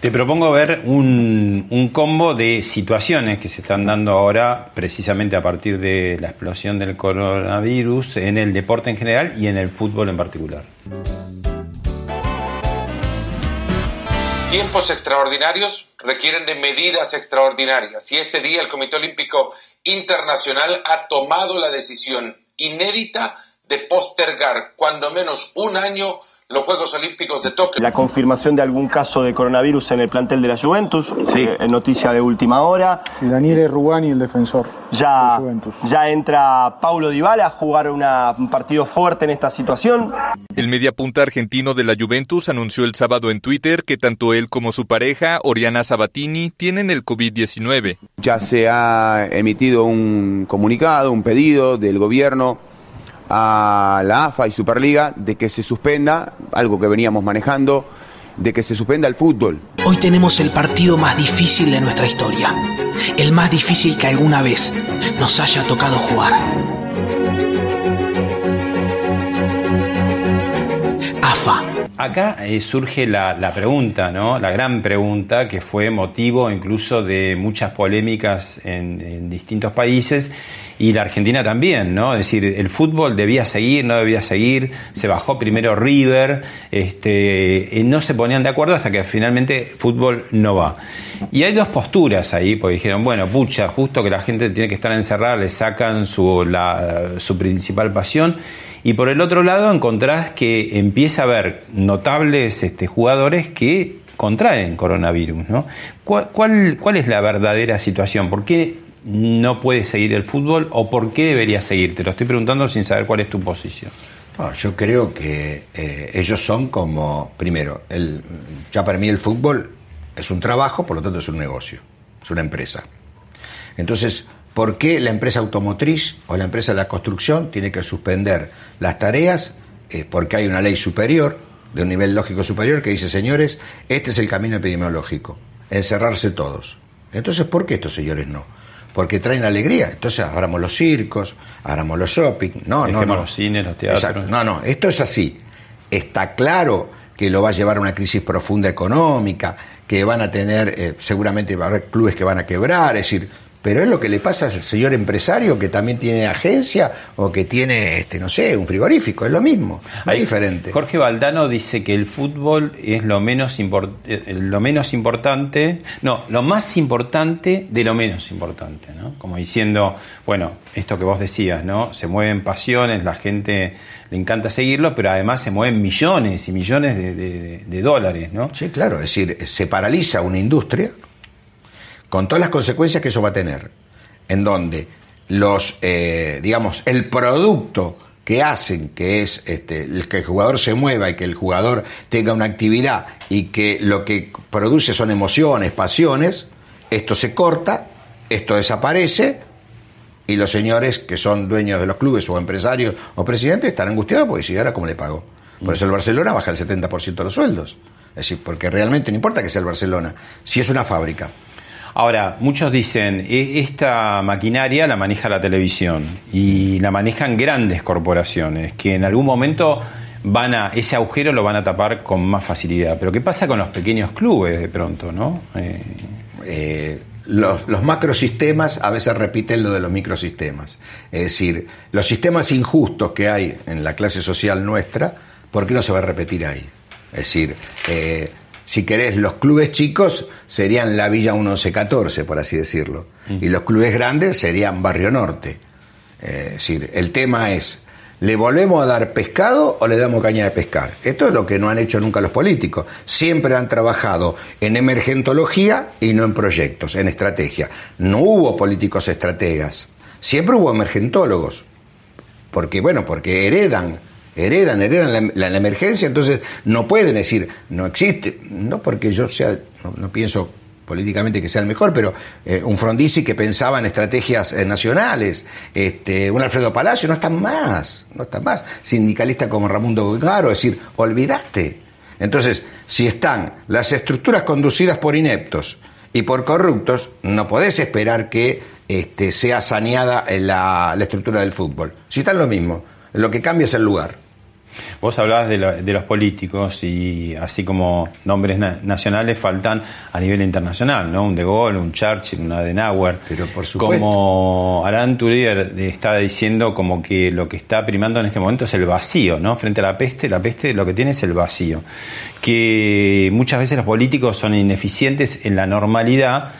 Te propongo ver un, un combo de situaciones que se están dando ahora precisamente a partir de la explosión del coronavirus en el deporte en general y en el fútbol en particular.
Tiempos extraordinarios requieren de medidas extraordinarias y este día el Comité Olímpico Internacional ha tomado la decisión inédita de postergar cuando menos un año los Juegos Olímpicos de Tokio.
La confirmación de algún caso de coronavirus en el plantel de la Juventus,
Sí.
eh, noticia de última hora.
Daniele Rugani, el defensor
Ya,
de Juventus.
ya entra Paulo Dybala a jugar una- un partido fuerte en esta situación.
El mediapunta argentino de la Juventus anunció el sábado en Twitter que tanto él como su pareja, Oriana Sabatini, tienen el COVID-19.
Ya se ha emitido un comunicado, un pedido del gobierno a la AFA y Superliga de que se suspenda, algo que veníamos manejando, de que se suspenda el fútbol.
Hoy tenemos el partido más difícil de nuestra historia. El más difícil que alguna vez nos haya tocado jugar. AFA.
Acá eh, surge la, la pregunta, ¿no? La gran pregunta que fue motivo incluso de muchas polémicas en, en distintos países y la Argentina también, ¿no? Es decir, el fútbol debía seguir, no debía seguir, se bajó primero River, este, no se ponían de acuerdo hasta que finalmente fútbol no va. Y hay dos posturas ahí, porque dijeron, bueno, pucha, justo que la gente tiene que estar encerrada, le sacan su, la- su principal pasión. Y por el otro lado encontrás que empieza a haber notables este, jugadores que contraen coronavirus. ¿no? ¿Cuál, cuál, cuál es la verdadera situación? ¿Por qué no puede seguir el fútbol o por qué debería seguir? Te lo estoy preguntando sin saber cuál es tu posición.
Yo creo que eh, ellos son como, primero, el, ya para mí el fútbol es un trabajo, por lo tanto es un negocio, es una empresa. Entonces, ¿por qué la empresa automotriz o la empresa de la construcción tiene que suspender las tareas? Porque hay una ley superior, de un nivel lógico superior, que dice, señores, este es el camino epidemiológico, encerrarse todos. Entonces, ¿por qué estos señores no? Porque traen alegría. Entonces, abramos los circos, abramos los shopping. No, no,
Dejemos
no.
los cines, los teatros.
Exacto. No, no, esto es así. Está claro que lo va a llevar a una crisis profunda económica, que van a tener, eh, seguramente va a haber clubes que van a quebrar, es decir, pero es lo que le pasa al señor empresario que también tiene agencia o que tiene, este, no sé, un frigorífico, es lo mismo, no es diferente.
Jorge Valdano dice que el fútbol es lo menos, eh, lo menos importante, no, lo más importante de lo menos importante, ¿no? Como diciendo, bueno, esto que vos decías, ¿no? Se mueven pasiones, la gente le encanta seguirlo, pero además se mueven millones y millones de, de- de dólares, ¿no?
Sí, claro, es decir, se paraliza una industria con todas las consecuencias que eso va a tener, en donde los, eh, digamos, el producto que hacen, que es este, que el jugador se mueva y que el jugador tenga una actividad y que lo que produce son emociones, pasiones, esto se corta, esto desaparece y los señores que son dueños de los clubes o empresarios o presidentes están angustiados porque si ahora cómo le pago. Por eso el Barcelona baja el 70% de los sueldos. Es decir, porque realmente no importa que sea el Barcelona, si es una fábrica.
Ahora, muchos dicen, "E- esta maquinaria la maneja la televisión y la manejan grandes corporaciones que en algún momento van a ese agujero lo van a tapar con más facilidad. Pero ¿qué pasa con los pequeños clubes de pronto, no? Eh,
Eh, los, macrosistemas a veces repiten lo de los microsistemas. Es decir, los sistemas injustos que hay en la clase social nuestra, ¿por qué no se va a repetir ahí? Es decir, eh, si querés, los clubes chicos serían la Villa 1114, por así decirlo, y los clubes grandes serían Barrio Norte. Eh, es decir, el tema es, ¿le volvemos a dar pescado o le damos caña de pescar? Esto es lo que no han hecho nunca los políticos. Siempre han trabajado en emergentología y no en proyectos, en estrategia. No hubo políticos estrategas, siempre hubo emergentólogos. Porque, bueno, porque heredan, heredan, heredan la, emergencia, entonces no pueden decir, no existe, no porque yo sea, no, pienso políticamente que sea el mejor, pero eh, un Frondizi que pensaba en estrategias eh, nacionales, este, un Alfredo Palacio, no están más, no están más, sindicalista como Ramundo Garo, es decir, olvidaste. Entonces, si están las estructuras conducidas por ineptos y por corruptos, no podés esperar que este, sea saneada la, la estructura del fútbol. Si están lo mismo, lo que cambia es el lugar.
Vos hablabas de, lo- de los políticos y así como nombres na- nacionales faltan a nivel internacional, ¿no? Un De Gaulle, un Churchill, un Adenauer.
Pero por supuesto.
Como Aran Turier está diciendo como que lo que está primando en este momento es el vacío, ¿no? Frente a la peste, la peste lo que tiene es el vacío. Que muchas veces los políticos son ineficientes en la normalidad.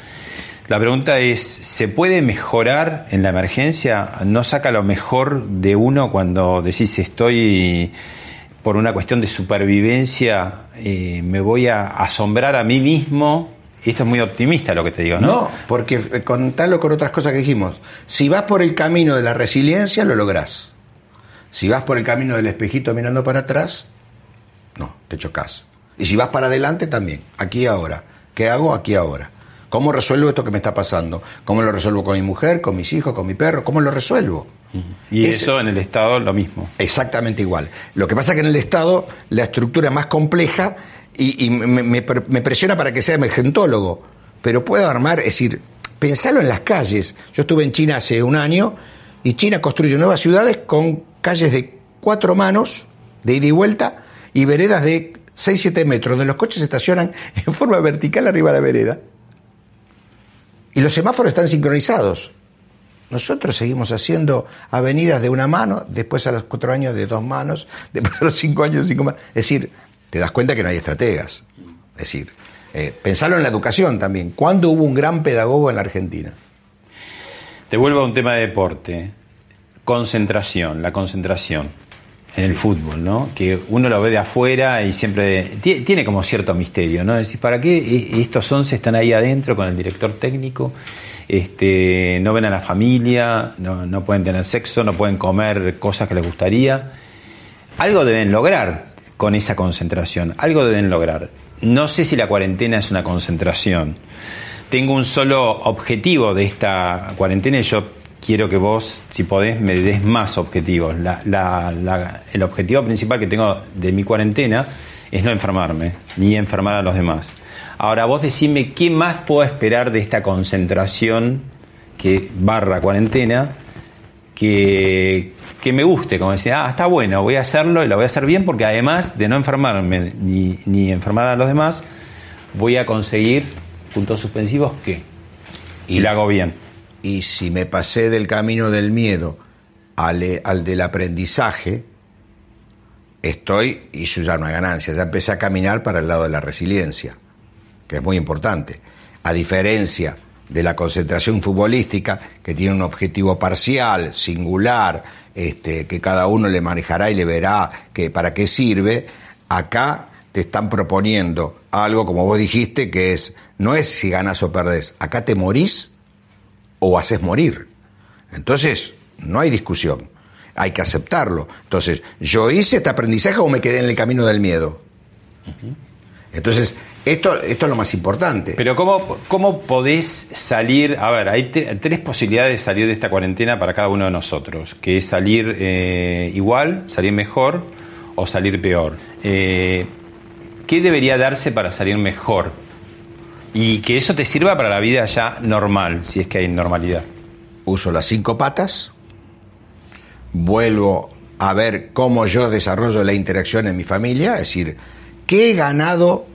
La pregunta es, ¿se puede mejorar en la emergencia? ¿No saca lo mejor de uno cuando decís estoy por una cuestión de supervivencia, eh, me voy a asombrar a mí mismo? Esto es muy optimista lo que te digo, ¿no?
No, porque eh, contalo con otras cosas que dijimos. Si vas por el camino de la resiliencia, lo lográs. Si vas por el camino del espejito mirando para atrás, no, te chocas. Y si vas para adelante, también. Aquí ahora. ¿Qué hago aquí ahora? ¿Cómo resuelvo esto que me está pasando? ¿Cómo lo resuelvo con mi mujer, con mis hijos, con mi perro? ¿Cómo lo resuelvo?
Y eso en el Estado lo mismo.
Exactamente igual. Lo que pasa es que en el Estado la estructura es más compleja y, y me, me- me presiona para que sea emergentólogo. Pero puedo armar, es decir, pensarlo en las calles. Yo estuve en China hace un año y China construye nuevas ciudades con calles de cuatro manos, de ida y vuelta, y veredas de 6-7 metros, donde los coches se estacionan (laughs) en forma vertical arriba de la vereda. Y los semáforos están sincronizados. Nosotros seguimos haciendo avenidas de una mano, después a los cuatro años de dos manos, (laughs) después a los cinco años de cinco manos. Es decir, te das cuenta que no hay estrategas. Es decir, eh, pensarlo en la educación también. ¿Cuándo hubo un gran pedagogo en la Argentina?
Te vuelvo a un tema de deporte. Concentración, la concentración en el fútbol, ¿no? Que uno lo ve de afuera y siempre tie- tiene como cierto misterio, ¿no? Es decir, ¿para qué e- estos 11 están ahí adentro con el director técnico? Este, no ven a la familia, no, no pueden tener sexo, no pueden comer cosas que les gustaría. Algo deben lograr con esa concentración, algo deben lograr. No sé si la cuarentena es una concentración. Tengo un solo objetivo de esta cuarentena y yo quiero que vos, si podés, me des más objetivos. La- la- la- el objetivo principal que tengo de mi cuarentena es no enfermarme, ni enfermar a los demás. Ahora vos decime qué más puedo esperar de esta concentración que barra cuarentena que, que me guste, como decía, ah, está bueno, voy a hacerlo y lo voy a hacer bien porque además de no enfermarme ni, ni enfermar a los demás, voy a conseguir puntos suspensivos que, si
Y-
lo hago bien.
Y si me pasé del camino del miedo al, eh, al del aprendizaje, estoy, y eso ya no hay ganancia, ya empecé a caminar para el lado de la resiliencia, que es muy importante. A diferencia de la concentración futbolística, que tiene un objetivo parcial, singular, este, que cada uno le manejará y le verá que, para qué sirve, acá te están proponiendo algo, como vos dijiste, que es, no es si ganas o perdés, acá te morís o haces morir. Entonces, no hay discusión, hay que aceptarlo. Entonces, ¿yo hice este aprendizaje o me quedé en el camino del miedo? Entonces, esto, esto es lo más importante.
Pero ¿cómo, ¿cómo podés salir? A ver, hay te- tres posibilidades de salir de esta cuarentena para cada uno de nosotros, que es salir eh, igual, salir mejor o salir peor. Eh, ¿Qué debería darse para salir mejor? Y que eso te sirva para la vida ya normal, si es que hay normalidad.
Uso las cinco patas, vuelvo a ver cómo yo desarrollo la interacción en mi familia, es decir, ¿qué he ganado?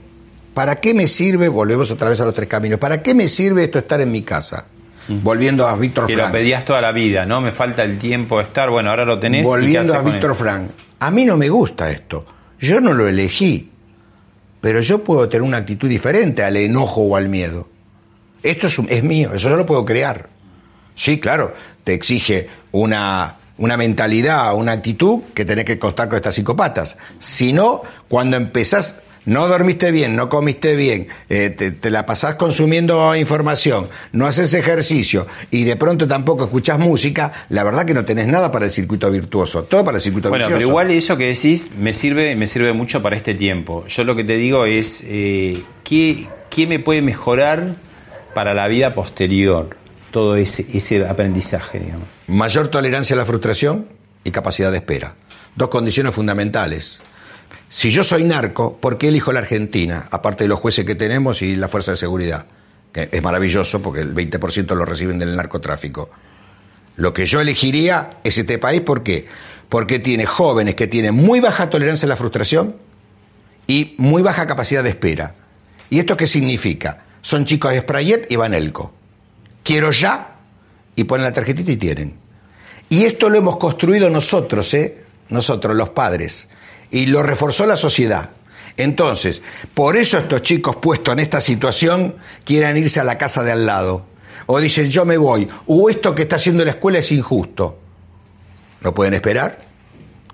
¿Para qué me sirve? Volvemos otra vez a los tres caminos. ¿Para qué me sirve esto estar en mi casa? Volviendo a Víctor
Que lo
Frank.
pedías toda la vida, ¿no? Me falta el tiempo de estar, bueno, ahora lo tenés. ¿y qué
Volviendo a? Víctor Frank, a mí no me gusta esto. Yo no lo elegí, pero yo puedo tener una actitud diferente al enojo o al miedo. Esto es, es mío, eso yo lo puedo crear. Sí, claro, te exige una, una mentalidad, una actitud que tenés que contar con estas cinco patas. Si no, cuando empezás, no dormiste bien, no comiste bien, eh, te, te la pasás consumiendo información, no haces ejercicio y de pronto tampoco escuchás música, la verdad que no tenés nada para el circuito virtuoso, todo para el circuito
Bueno,
vicioso.
pero igual eso que decís me sirve, me sirve mucho para este tiempo. Yo lo que te digo es, eh, ¿qué, qué me puede mejorar para la vida posterior? Todo ese, ese aprendizaje, digamos.
Mayor tolerancia a la frustración y capacidad de espera. Dos condiciones fundamentales. Si yo soy narco, ¿por qué elijo la Argentina? Aparte de los jueces que tenemos y la fuerza de seguridad, que es maravilloso porque el 20% lo reciben del narcotráfico. Lo que yo elegiría es este país, ¿por qué? porque tiene jóvenes que tienen muy baja tolerancia a la frustración y muy baja capacidad de espera. ¿Y esto qué significa? Son chicos de Sprayet y Vanelco. Quiero ya y ponen la tarjetita y tienen. Y esto lo hemos construido nosotros, ¿eh? Nosotros, los padres. Y lo reforzó la sociedad. Entonces, por eso estos chicos puestos en esta situación quieren irse a la casa de al lado. O dicen, yo me voy. O esto que está haciendo la escuela es injusto. No pueden esperar,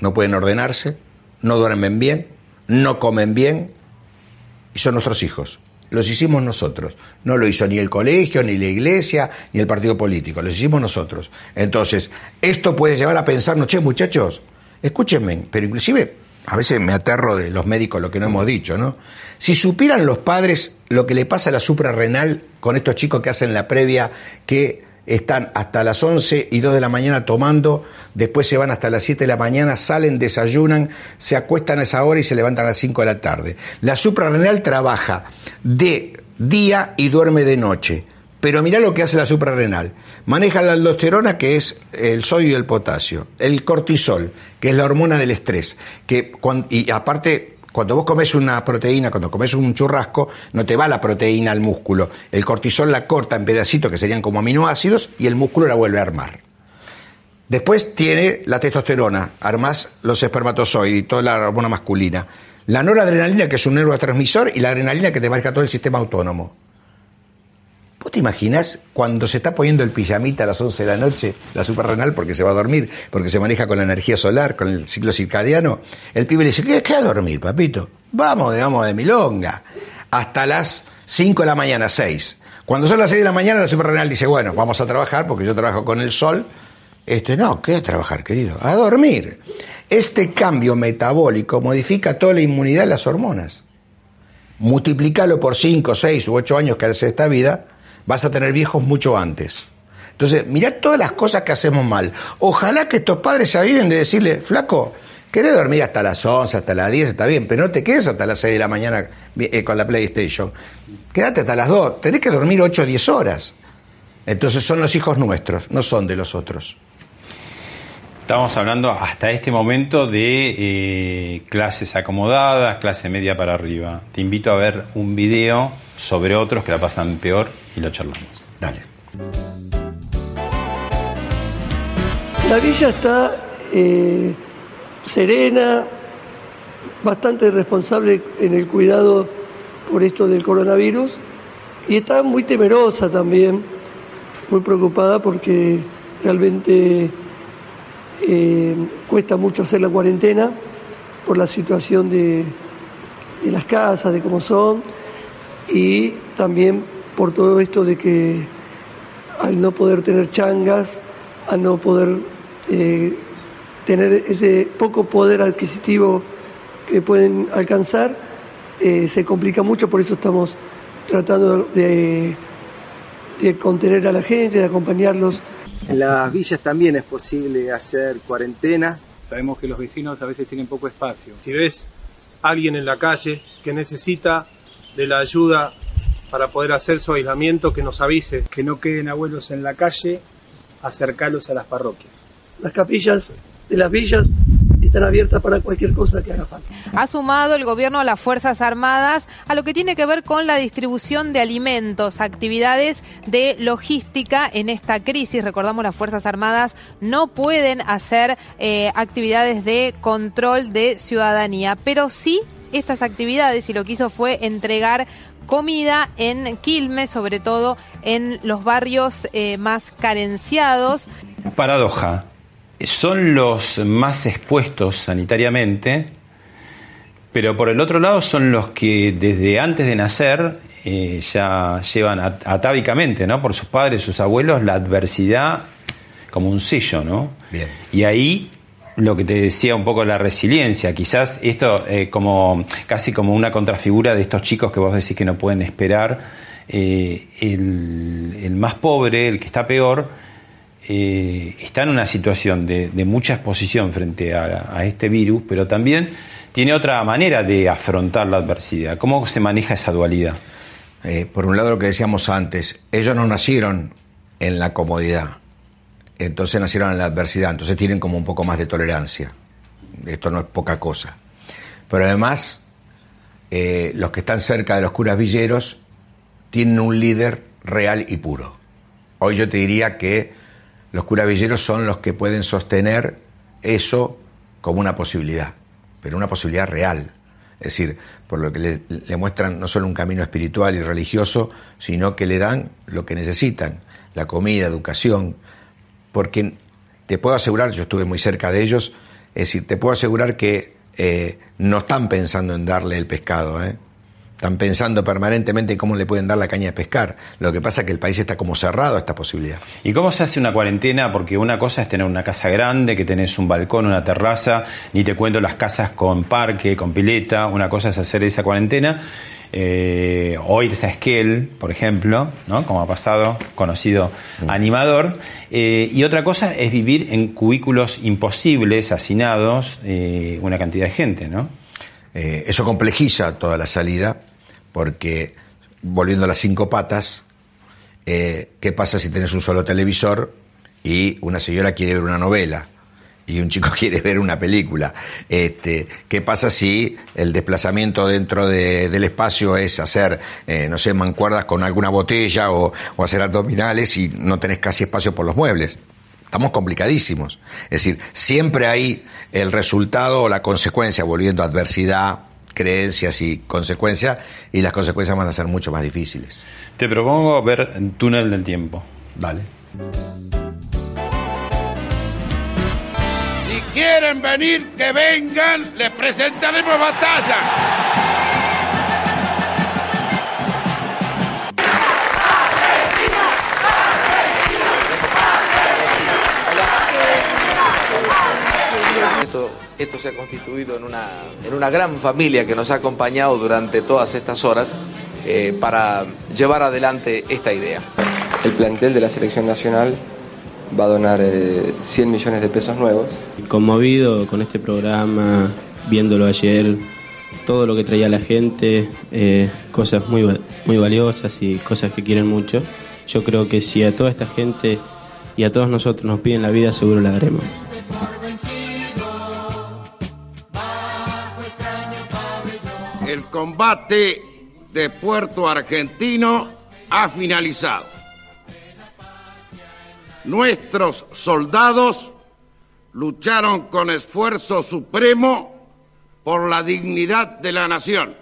no pueden ordenarse, no duermen bien, no comen bien. Y son nuestros hijos. Los hicimos nosotros. No lo hizo ni el colegio, ni la iglesia, ni el partido político. Los hicimos nosotros. Entonces, esto puede llevar a pensarnos, che, muchachos, escúchenme, pero inclusive a veces me aterro de los médicos lo que no hemos dicho, ¿no? Si supieran los padres lo que le pasa a la suprarrenal con estos chicos que hacen la previa, que están hasta las 11 y 2 de la mañana tomando, después se van hasta las 7 de la mañana, salen, desayunan, se acuestan a esa hora y se levantan a las 5 de la tarde. La suprarrenal trabaja de día y duerme de noche. Pero mirá lo que hace la suprarrenal. Maneja la aldosterona, que es el sodio y el potasio, el cortisol, que es la hormona del estrés, que y aparte cuando vos comes una proteína, cuando comes un churrasco, no te va la proteína al músculo. El cortisol la corta en pedacitos que serían como aminoácidos y el músculo la vuelve a armar. Después tiene la testosterona, armas los espermatozoides y toda la hormona masculina. La noradrenalina, que es un neurotransmisor, y la adrenalina que te marca todo el sistema autónomo. ¿Vos te imaginas cuando se está poniendo el pijamita a las 11 de la noche, la suprarrenal, porque se va a dormir, porque se maneja con la energía solar, con el ciclo circadiano? El pibe le dice, ¿qué, qué a dormir, papito? Vamos, digamos, de milonga. Hasta las 5 de la mañana, 6. Cuando son las 6 de la mañana, la suprarrenal dice, bueno, vamos a trabajar, porque yo trabajo con el sol. Este, no, ¿qué a trabajar, querido? A dormir. Este cambio metabólico modifica toda la inmunidad de las hormonas. Multiplicalo por 5, 6 u 8 años que hace esta vida, vas a tener viejos mucho antes. Entonces, mirá todas las cosas que hacemos mal. Ojalá que estos padres se aviven de decirle, flaco, querés dormir hasta las 11, hasta las 10, está bien, pero no te quedes hasta las 6 de la mañana eh, con la PlayStation. Quédate hasta las 2, tenés que dormir 8 o 10 horas. Entonces son los hijos nuestros, no son de los otros.
Estamos hablando hasta este momento de eh, clases acomodadas, clase media para arriba. Te invito a ver un video sobre otros que la pasan peor y lo charlamos.
Dale.
La villa está eh, serena, bastante responsable en el cuidado por esto del coronavirus y está muy temerosa también, muy preocupada porque realmente eh, cuesta mucho hacer la cuarentena por la situación de, de las casas, de cómo son y también por todo esto de que al no poder tener changas, al no poder eh, tener ese poco poder adquisitivo que pueden alcanzar, eh, se complica mucho, por eso estamos tratando de, de contener a la gente, de acompañarlos.
En las villas también es posible hacer cuarentena.
Sabemos que los vecinos a veces tienen poco espacio. Si ves a alguien en la calle que necesita de la ayuda para poder hacer su aislamiento, que nos avise.
Que no queden abuelos en la calle, acercarlos a las parroquias.
Las capillas de las villas están abiertas para cualquier cosa que haga falta.
Ha sumado el gobierno a las Fuerzas Armadas a lo que tiene que ver con la distribución de alimentos, actividades de logística en esta crisis. Recordamos, las Fuerzas Armadas no pueden hacer eh, actividades de control de ciudadanía, pero sí estas actividades y lo que hizo fue entregar comida en Quilmes, sobre todo en los barrios eh, más carenciados.
Paradoja, son los más expuestos sanitariamente, pero por el otro lado son los que desde antes de nacer eh, ya llevan atávicamente, ¿no? Por sus padres, sus abuelos, la adversidad como un sello, ¿no?
Bien.
Y ahí lo que te decía un poco la resiliencia, quizás esto eh, como casi como una contrafigura de estos chicos que vos decís que no pueden esperar, eh, el, más pobre, el que está peor, eh, está en una situación de, mucha exposición frente a, este virus, pero también tiene otra manera de afrontar la adversidad. ¿Cómo se maneja esa dualidad?
por un lado lo que decíamos antes, ellos no nacieron en la comodidad, entonces nacieron en la adversidad, entonces tienen como un poco más de tolerancia. Esto no es poca cosa. Pero además, eh, los que están cerca de los curas villeros tienen un líder real y puro. Hoy yo te diría que los curas villeros son los que pueden sostener eso como una posibilidad, pero una posibilidad real. Es decir, por lo que le, le, muestran no solo un camino espiritual y religioso, sino que le dan lo que necesitan, la comida, educación, porque te puedo asegurar, yo estuve muy cerca de ellos, es decir, te puedo asegurar que eh, no están pensando en darle el pescado, ¿eh? están pensando permanentemente en cómo le pueden dar la caña de pescar. Lo que pasa es que el país está como cerrado a esta posibilidad.
¿Y cómo se hace una cuarentena? Porque una cosa es tener una casa grande, que tenés un balcón, una terraza, ni te cuento las casas con parque, con pileta, una cosa es hacer esa cuarentena. Eh, o irse a Esquel, por ejemplo, ¿no? como ha pasado, conocido animador. Eh, y otra cosa es vivir en cubículos imposibles, hacinados, eh, una cantidad de gente. ¿no?
Eso complejiza toda la salida, porque volviendo a las cinco patas, ¿qué pasa si tenés un solo televisor y una señora quiere ver una novela? Y un chico (laughs) quiere ver una película. Este, ¿Qué pasa si el desplazamiento dentro de, del espacio es hacer, eh, no sé, mancuerdas con alguna botella o, o, hacer abdominales y no tenés casi espacio por los muebles? Estamos complicadísimos. Es decir, siempre hay el resultado o la consecuencia, volviendo a adversidad, creencias y consecuencias, y las consecuencias van a ser mucho más difíciles.
Te propongo ver Túnel del Tiempo.
Vale.
Quieren venir, que vengan, les presentaremos batalla.
Esto, esto, se ha constituido en una, en una gran familia que nos ha acompañado durante todas estas horas eh, para llevar adelante esta idea.
El plantel de la selección nacional va a donar eh, 100 millones de pesos nuevos.
Conmovido con este programa, viéndolo ayer, todo lo que traía la gente, eh, cosas muy, muy valiosas y cosas que quieren mucho. Yo creo que si a toda esta gente y a todos nosotros nos piden la vida, seguro la daremos.
El combate de Puerto Argentino ha finalizado nuestros soldados lucharon con esfuerzo supremo por la dignidad de la nación.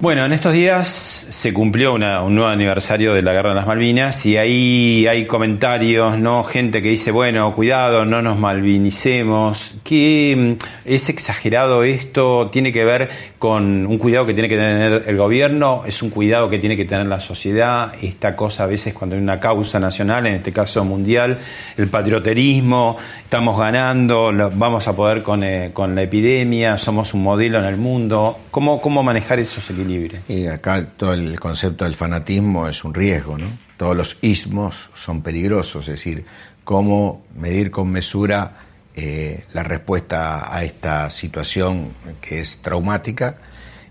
Bueno, en estos días se cumplió una, un nuevo aniversario de la Guerra de las Malvinas y ahí hay comentarios, ¿no? Gente que dice, bueno, cuidado, no nos malvinicemos, que es exagerado esto, tiene que ver con un cuidado que tiene que tener el gobierno, es un cuidado que tiene que tener la sociedad, esta cosa a veces cuando hay una causa nacional, en este caso mundial, el patrioterismo, estamos ganando, vamos a poder con, eh, con la epidemia, somos un modelo en el mundo, ¿cómo, cómo manejar esos equilibrios?
Y acá todo el concepto del fanatismo es un riesgo, ¿no? Todos los ismos son peligrosos, es decir, cómo medir con mesura eh, la respuesta a esta situación que es traumática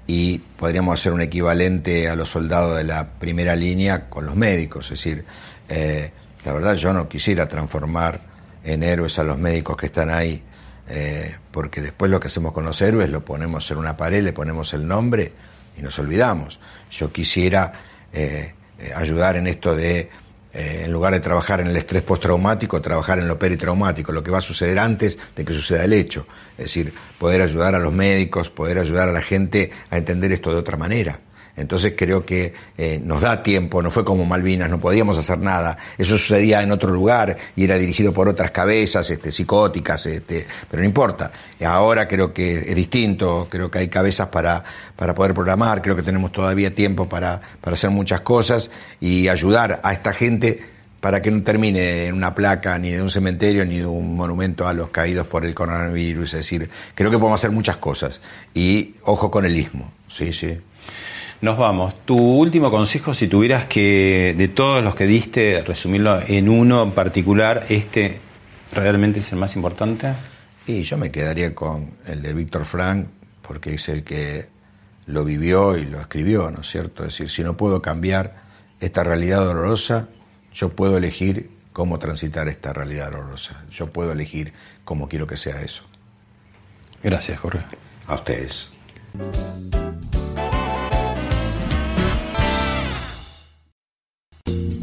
y podríamos hacer un equivalente a los soldados de la primera línea con los médicos, es decir, eh, la verdad yo no quisiera transformar en héroes a los médicos que están ahí, eh, porque después lo que hacemos con los héroes lo ponemos en una pared, le ponemos el nombre, y nos olvidamos. Yo quisiera eh, ayudar en esto de, eh, en lugar de trabajar en el estrés postraumático, trabajar en lo peritraumático, lo que va a suceder antes de que suceda el hecho. Es decir, poder ayudar a los médicos, poder ayudar a la gente a entender esto de otra manera. Entonces creo que eh, nos da tiempo, no fue como Malvinas, no podíamos hacer nada. Eso sucedía en otro lugar y era dirigido por otras cabezas este, psicóticas, este, pero no importa. Ahora creo que es distinto, creo que hay cabezas para, para poder programar, creo que tenemos todavía tiempo para, para hacer muchas cosas y ayudar a esta gente para que no termine en una placa ni de un cementerio ni de un monumento a los caídos por el coronavirus. Es decir, creo que podemos hacer muchas cosas. Y ojo con el ismo. Sí, sí.
Nos vamos. Tu último consejo, si tuvieras que, de todos los que diste, resumirlo en uno en particular, ¿este realmente es el más importante?
Y yo me quedaría con el de Víctor Frank, porque es el que lo vivió y lo escribió, ¿no es cierto? Es decir, si no puedo cambiar esta realidad dolorosa, yo puedo elegir cómo transitar esta realidad horrorosa. Yo puedo elegir cómo quiero que sea eso.
Gracias, Jorge.
A ustedes.